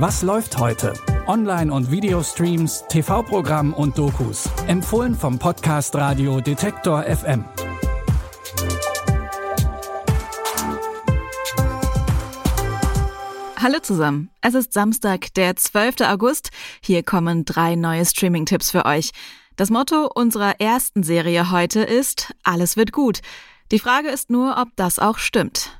Was läuft heute? Online- und Videostreams, TV-Programm und Dokus. Empfohlen vom Podcast Radio Detektor FM. Hallo zusammen. Es ist Samstag, der 12. August. Hier kommen drei neue Streaming-Tipps für euch. Das Motto unserer ersten Serie heute ist Alles wird gut. Die Frage ist nur, ob das auch stimmt.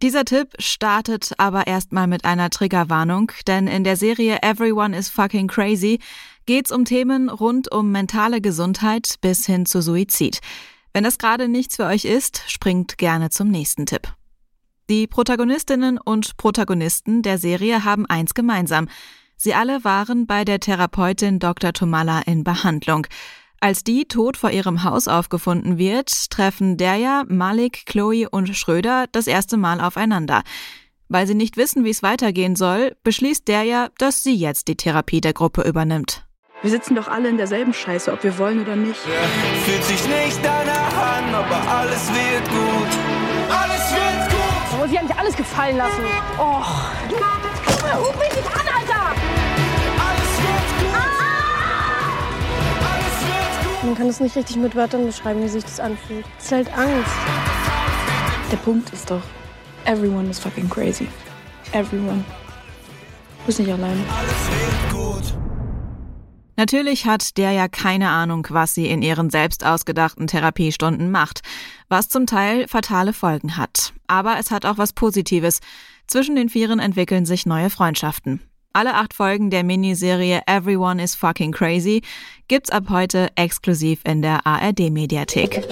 Dieser Tipp startet aber erstmal mit einer Triggerwarnung, denn in der Serie Everyone is fucking crazy geht's um Themen rund um mentale Gesundheit bis hin zu Suizid. Wenn das gerade nichts für euch ist, springt gerne zum nächsten Tipp. Die Protagonistinnen und Protagonisten der Serie haben eins gemeinsam. Sie alle waren bei der Therapeutin Dr. Tomala in Behandlung. Als die tot vor ihrem Haus aufgefunden wird, treffen Derja, Malik, Chloe und Schröder das erste Mal aufeinander. Weil sie nicht wissen, wie es weitergehen soll, beschließt Derja, dass sie jetzt die Therapie der Gruppe übernimmt. Wir sitzen doch alle in derselben Scheiße, ob wir wollen oder nicht. Fühlt sich nicht danach an, aber alles wird gut. Alles wird gut. Oh, sie haben sich alles gefallen lassen. Oh. Ruf mich nicht an, Alter! Man kann es nicht richtig mit Wörtern beschreiben, wie sich das anfühlt. Es ist halt Angst. Der Punkt ist doch, everyone is fucking crazy. Everyone. Du bist nicht alleine. Natürlich hat der ja keine Ahnung, was sie in ihren selbst ausgedachten Therapiestunden macht, was zum Teil fatale Folgen hat. Aber es hat auch was Positives. Zwischen den Vieren entwickeln sich neue Freundschaften. Alle acht Folgen der Miniserie Everyone is Fucking Crazy gibt's ab heute exklusiv in der ARD-Mediathek.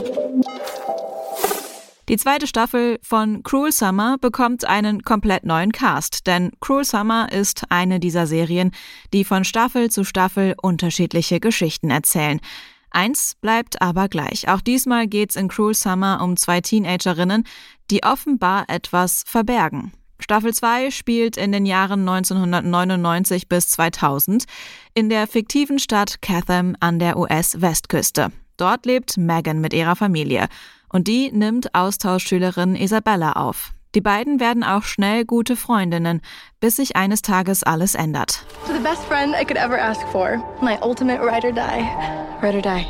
Die zweite Staffel von Cruel Summer bekommt einen komplett neuen Cast, denn Cruel Summer ist eine dieser Serien, die von Staffel zu Staffel unterschiedliche Geschichten erzählen. Eins bleibt aber gleich. Auch diesmal geht's in Cruel Summer um zwei Teenagerinnen, die offenbar etwas verbergen. Staffel 2 spielt in den Jahren 1999 bis 2000 in der fiktiven Stadt Catham an der US-Westküste. Dort lebt Megan mit ihrer Familie und die nimmt Austauschschülerin Isabella auf. Die beiden werden auch schnell gute Freundinnen, bis sich eines Tages alles ändert. To the best friend I could ever ask for. My ultimate ride or die. Ride or die.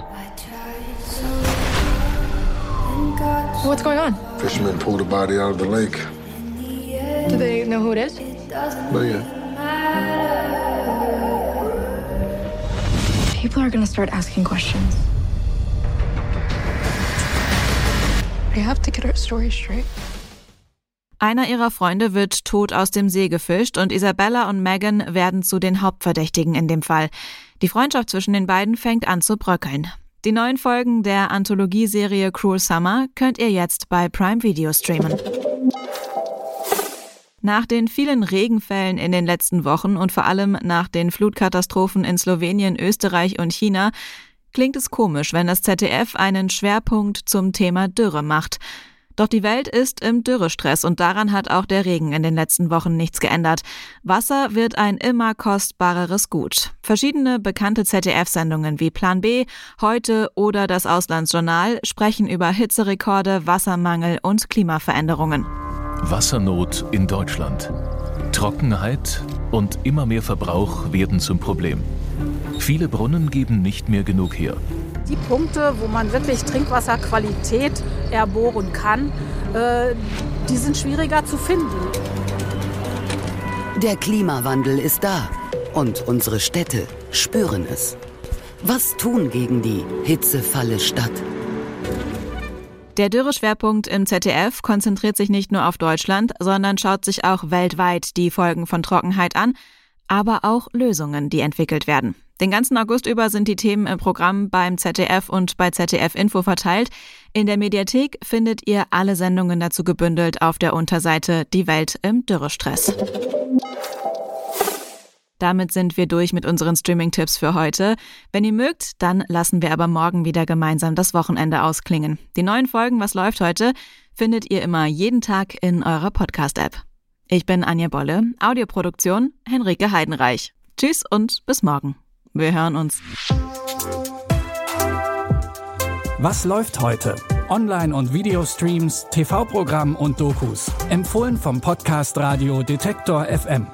What's going on? Fishermen pulled a body out of the lake. Do they know who it is? But yeah. People are gonna start asking questions. We have to get our story straight. Einer ihrer Freunde wird tot aus dem See gefischt und Isabella und Megan werden zu den Hauptverdächtigen in dem Fall. Die Freundschaft zwischen den beiden fängt an zu bröckeln. Die neuen Folgen der Anthologieserie Cruel Summer könnt ihr jetzt bei Prime Video streamen. Nach den vielen Regenfällen in den letzten Wochen und vor allem nach den Flutkatastrophen in Slowenien, Österreich und China klingt es komisch, wenn das ZDF einen Schwerpunkt zum Thema Dürre macht. Doch die Welt ist im Dürrestress und daran hat auch der Regen in den letzten Wochen nichts geändert. Wasser wird ein immer kostbareres Gut. Verschiedene bekannte ZDF-Sendungen wie Plan B, Heute oder das Auslandsjournal sprechen über Hitzerekorde, Wassermangel und Klimaveränderungen. Wassernot in Deutschland. Trockenheit und immer mehr Verbrauch werden zum Problem. Viele Brunnen geben nicht mehr genug her. Die Punkte, wo man wirklich Trinkwasserqualität erbohren kann, äh, die sind schwieriger zu finden. Der Klimawandel ist da und unsere Städte spüren es. Was tun gegen die Hitzefalle Stadt? Der Dürreschwerpunkt im ZDF konzentriert sich nicht nur auf Deutschland, sondern schaut sich auch weltweit die Folgen von Trockenheit an, aber auch Lösungen, die entwickelt werden. Den ganzen August über sind die Themen im Programm beim ZDF und bei ZDF Info verteilt. In der Mediathek findet ihr alle Sendungen dazu gebündelt auf der Unterseite Die Welt im Dürrestress. Damit sind wir durch mit unseren Streaming-Tipps für heute. Wenn ihr mögt, dann lassen wir aber morgen wieder gemeinsam das Wochenende ausklingen. Die neuen Folgen Was läuft heute findet ihr immer jeden Tag in eurer Podcast-App. Ich bin Anja Bolle, Audioproduktion Henrike Heidenreich. Tschüss und bis morgen. Wir hören uns. Was läuft heute? Online- und Videostreams, TV-Programm und Dokus. Empfohlen vom Podcast Radio Detektor FM.